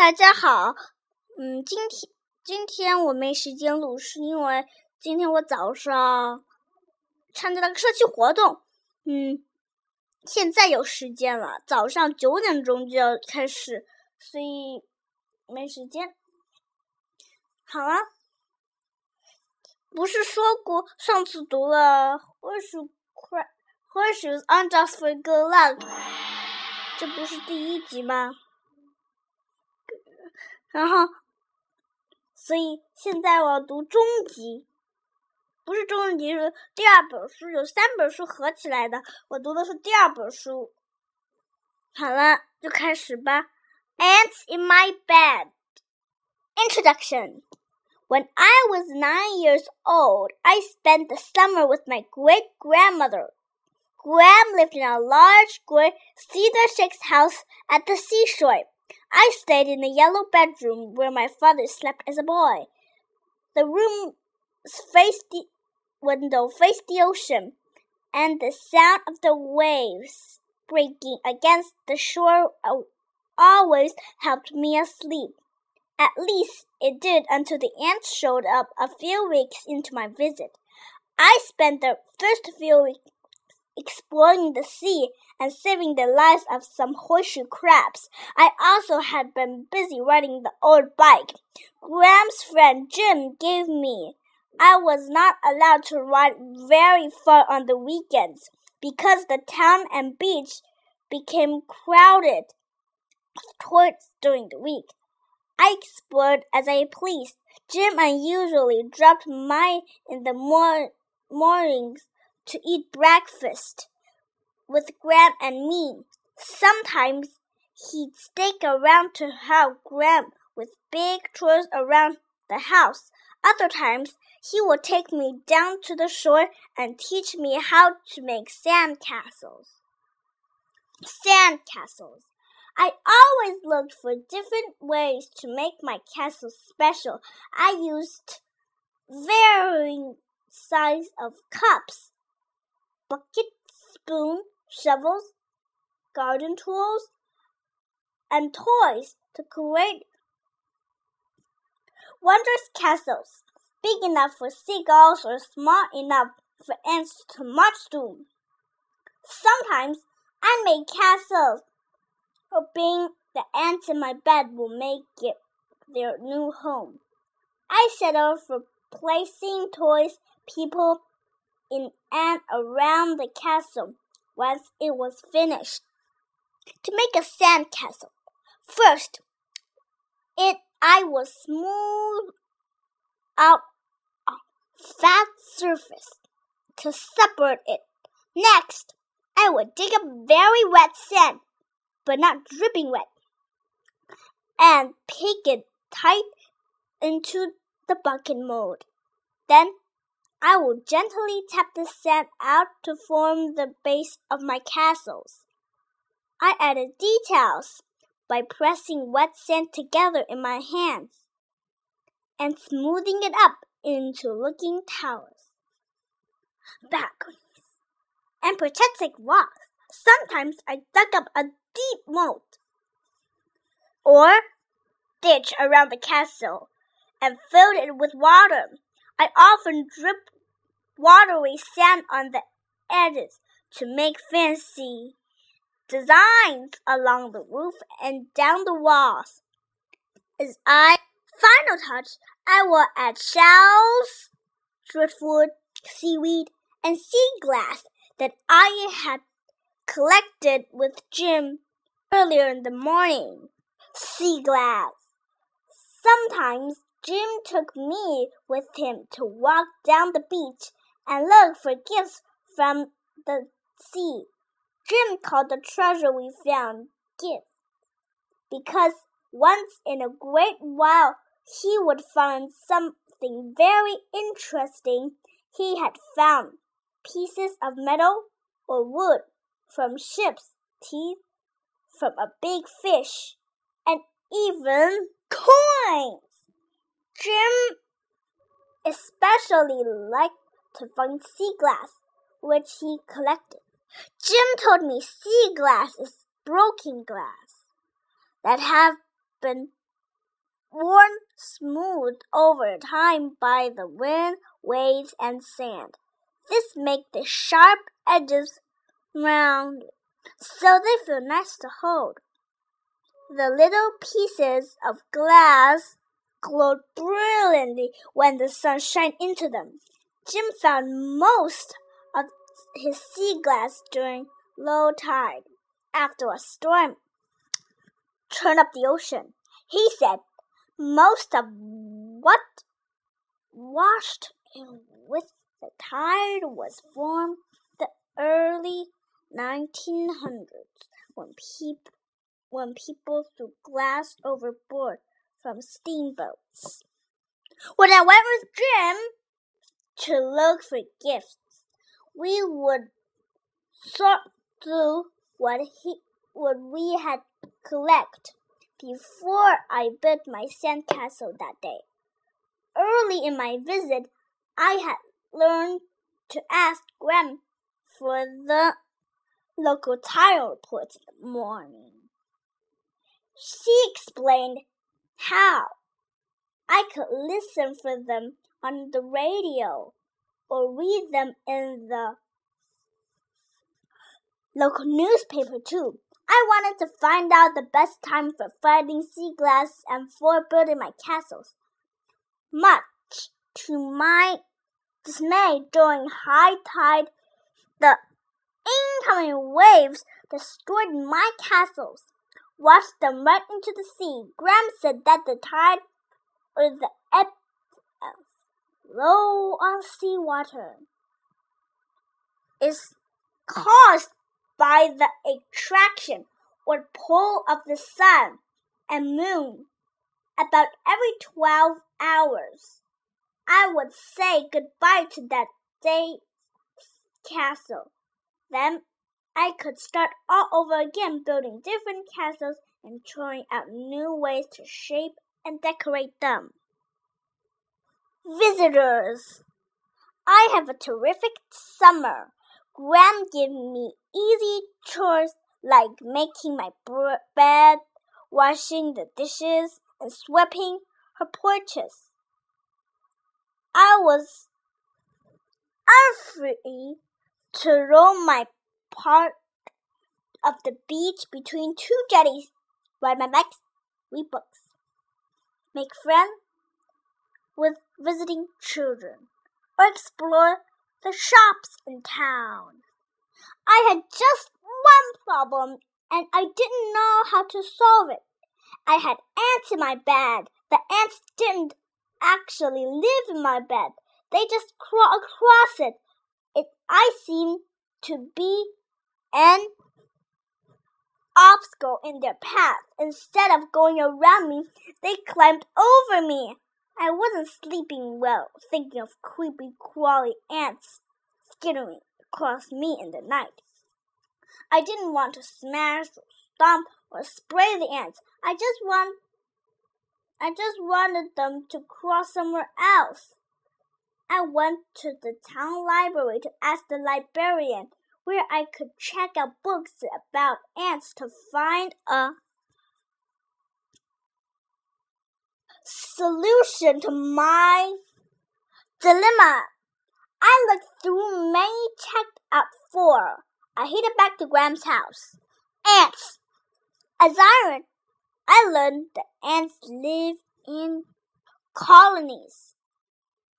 大家好，嗯，今天今天我没时间录，是因为今天我早上参加了个社区活动，嗯，现在有时间了，早上九点钟就要开始，所以没时间。好了，不是说过上次读了《Horse Horses Aren't Just for Good Luck》，这不是第一集吗？然后，所以现在我读中级，不是中级，是第二本书，有三本书合起来的。我读的是第二本书。好了，就开始吧。Ants in my bed. Introduction. When I was nine years old, I spent the summer with my great grandmother. Gram lived in a large gray cedar shakes house at the seashore. I stayed in the yellow bedroom where my father slept as a boy. The room's faced the window faced the ocean, and the sound of the waves breaking against the shore always helped me asleep. At least it did until the ants showed up a few weeks into my visit. I spent the first few weeks exploring the sea and saving the lives of some horseshoe crabs. I also had been busy riding the old bike Gram's friend Jim gave me. I was not allowed to ride very far on the weekends because the town and beach became crowded towards during the week. I explored as I pleased. Jim unusually dropped mine in the mor- mornings to eat breakfast with Gram and me. Sometimes he'd stick around to help Gram with big chores around the house. Other times he would take me down to the shore and teach me how to make sand castles. Sand castles. I always looked for different ways to make my castle special. I used varying size of cups bucket, spoon, shovels, garden tools, and toys to create wondrous castles, big enough for seagulls or small enough for ants to march through. Sometimes I make castles, hoping the ants in my bed will make it their new home. I settled for placing toys, people, in and around the castle once it was finished. To make a sand castle, first, it I will smooth out a flat surface to separate it. Next, I will dig up very wet sand, but not dripping wet, and pick it tight into the bucket mold. Then I will gently tap the sand out to form the base of my castles. I added details by pressing wet sand together in my hands and smoothing it up into looking towers, balconies, and protecting walls. Sometimes I dug up a deep moat or ditch around the castle and filled it with water. I often drip watery sand on the edges to make fancy designs along the roof and down the walls. As I final touch, I will add shells, driftwood, seaweed, and sea glass that I had collected with Jim earlier in the morning. Sea glass. Sometimes Jim took me with him to walk down the beach and look for gifts from the sea. Jim called the treasure we found gift because once in a great while he would find something very interesting. He had found pieces of metal or wood from ships' teeth, from a big fish, and even coins. Jim especially liked to find sea glass, which he collected. Jim told me sea glass is broken glass that have been worn smooth over time by the wind, waves, and sand. This makes the sharp edges round, so they feel nice to hold. The little pieces of glass glowed brilliantly when the sun shined into them. Jim found most of his sea glass during low tide. After a storm turned up the ocean, he said most of what washed in with the tide was formed the early 1900s when people when people threw glass overboard from steamboats. When I went with Jim to look for gifts, we would sort through what he what we had collect before I built my sandcastle that day. Early in my visit, I had learned to ask Gram for the local tide reports in the morning. She explained how I could listen for them on the radio or read them in the local newspaper too. I wanted to find out the best time for finding sea glass and for building my castles. Much to my dismay during high tide, the incoming waves destroyed my castles, washed them right into the sea. Gram said that the tide or the ebb flow on seawater is caused by the attraction or pull of the sun and moon about every 12 hours. I would say goodbye to that day's castle. Then I could start all over again building different castles and trying out new ways to shape and decorate them. Visitors! I have a terrific summer. Gram gave me easy chores like making my bed, washing the dishes, and sweeping her porches. I was free to roam my part of the beach between two jetties, ride my bikes, read books, make friends with visiting children, or explore the shops in town. I had just one problem and I didn't know how to solve it. I had ants in my bed. The ants didn't actually live in my bed. They just crawl across it. It I seemed to be an obstacle in their path. Instead of going around me, they climbed over me. I wasn't sleeping well, thinking of creepy, crawly ants skittering across me in the night. I didn't want to smash or stomp or spray the ants. I just want I just wanted them to cross somewhere else. I went to the town library to ask the librarian where I could check out books about ants to find a solution to my dilemma. I looked through many checked out for. I headed back to Gram's house. Ants. As I, I learned that ants live in colonies,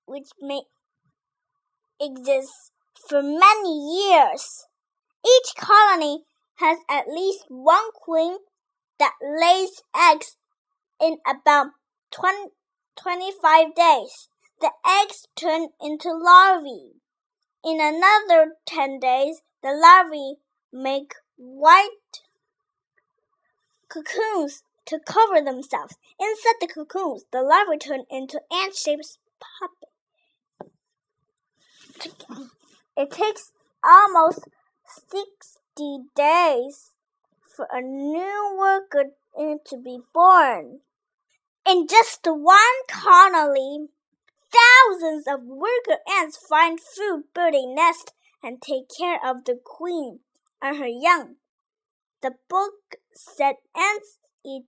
which may exist for many years. Each colony has at least one queen that lays eggs in about 20, 25 days. The eggs turn into larvae. In another 10 days, the larvae make white cocoons to cover themselves. Inside the cocoons, the larvae turn into ant-shaped pupae. It takes almost 60 days for a new worker to be born. In just one colony, thousands of worker ants find food, build a nest, and take care of the queen and her young. The book said ants eat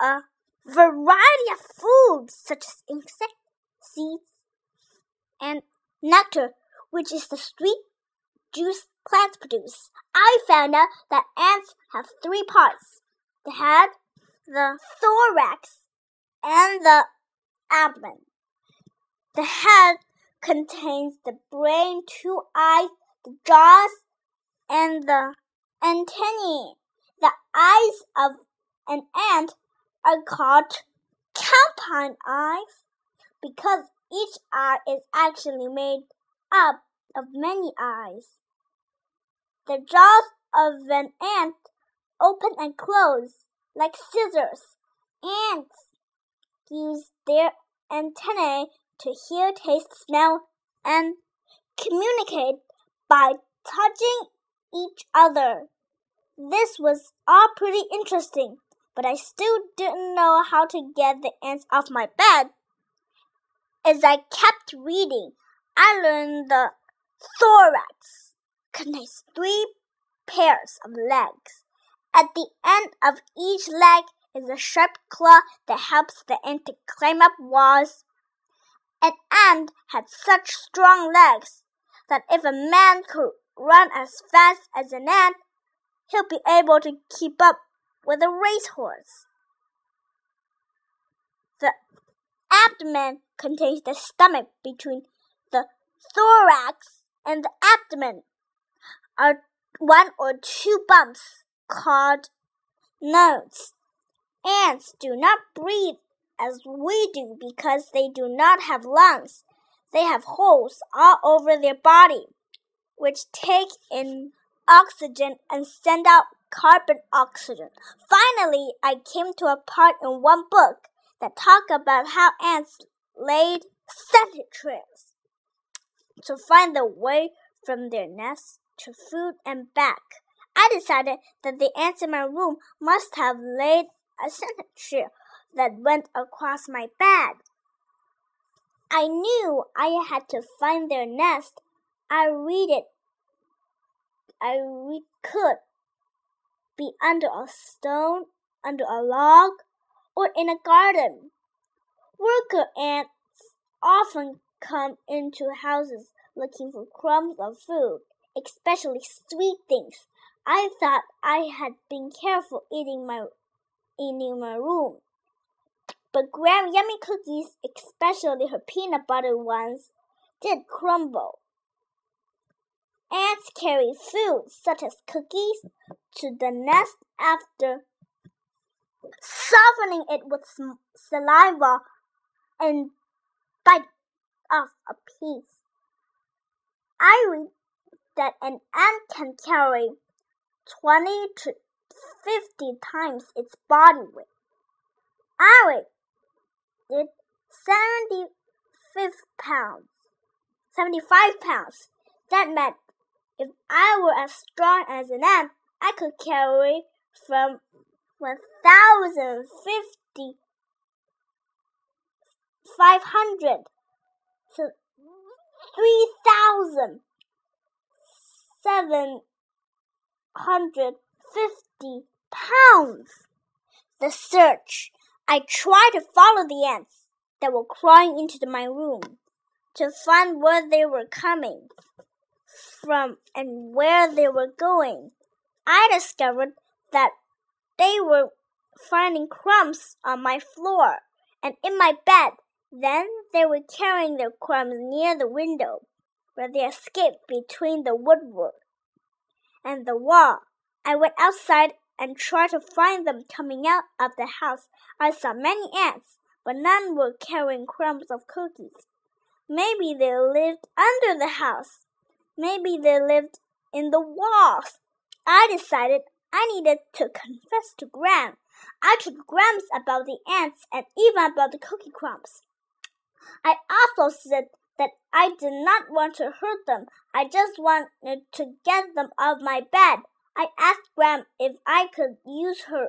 a variety of foods such as insects, seeds, and nectar, which is the sweet juice plants produce. I found out that ants have three parts the head, the thorax, and the abdomen. The head contains the brain, two eyes, the jaws, and the antennae. The eyes of an ant are called compound eyes because each eye is actually made up of many eyes. The jaws of an ant open and close like scissors. Ants use their antennae to hear, taste, smell, and communicate by touching each other. This was all pretty interesting, but I still didn't know how to get the ants off my bed. As I kept reading, I learned the thorax contains three pairs of legs. At the end of each leg is a sharp claw that helps the ant to climb up walls. An ant had such strong legs that if a man could run as fast as an ant, he'll be able to keep up with a racehorse. The abdomen contains the stomach between thorax and the abdomen are one or two bumps called nodes. Ants do not breathe as we do because they do not have lungs. They have holes all over their body, which take in oxygen and send out carbon oxygen. Finally, I came to a part in one book that talked about how ants laid scent trails to find the way from their nest to food and back. I decided that the ants in my room must have laid a scent trail that went across my bed. I knew I had to find their nest. I read it. I re could be under a stone, under a log, or in a garden. Worker ants often come into houses looking for crumbs of food, especially sweet things. I thought I had been careful eating my eating my room. But Gram yummy cookies, especially her peanut butter ones, did crumble. Ants carry food such as cookies to the nest after softening it with saliva and bite off a piece. I read that an ant can carry 20 to 50 times its body weight. I weighed 75 pounds. 75 pounds. That meant if I were as strong as an ant, I could carry from 1,050 500 to 3,750 pounds. The search. I tried to follow the ants that were crawling into my room to find where they were coming from and where they were going. I discovered that they were finding crumbs on my floor and in my bed. Then they were carrying their crumbs near the window, where they escaped between the woodwork and the wall. I went outside and tried to find them coming out of the house. I saw many ants, but none were carrying crumbs of cookies. Maybe they lived under the house. Maybe they lived in the walls. I decided I needed to confess to Gram. I told Grams about the ants and even about the cookie crumbs. I also said that I did not want to hurt them. I just wanted to get them off my bed. I asked Gram if I could use her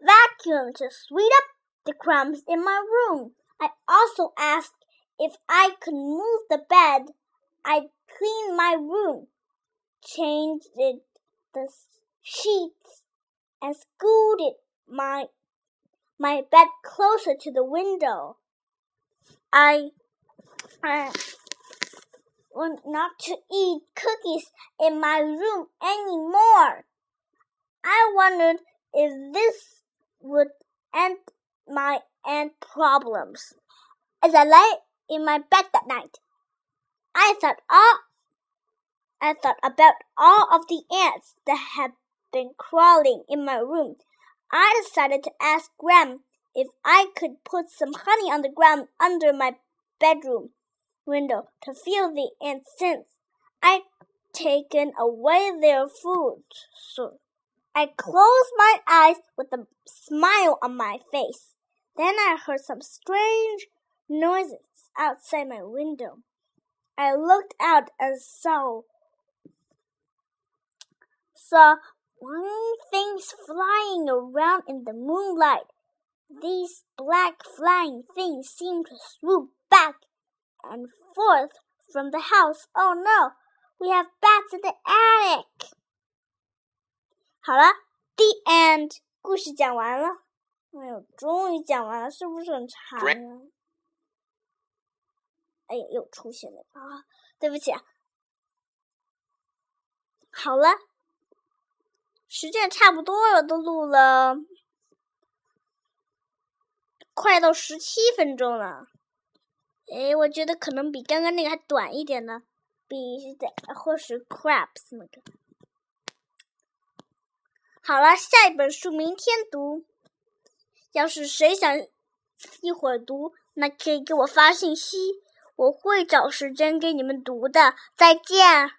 vacuum to sweep up the crumbs in my room. I also asked if I could move the bed. I cleaned my room, changed the sheets, and scooted my my bed closer to the window. I I want not to eat cookies in my room anymore. I wondered if this would end my ant problems. As I lay in my bed that night, I thought all I thought about all of the ants that had been crawling in my room. I decided to ask Gram if I could put some honey on the ground under my bedroom window to feel the ants' scents. I'd taken away their food, so I closed my eyes with a smile on my face. Then I heard some strange noises outside my window. I looked out and saw saw things flying around in the moonlight. These black flying things seemed to swoop back and forth from the house. Oh no, we have bats in the attic. 好了，The end，故事讲完了。哎呦，终于讲完了，是不是很长啊？哎呀，又出现了啊！对不起啊。好了， 时间差不多了，都录了快到十七分钟了。哎，我觉得可能比刚刚那个还短一点呢，比的或是 crabs 那个。好了，下一本书明天读。要是谁想一会儿读，那可以给我发信息，我会找时间给你们读的。再见。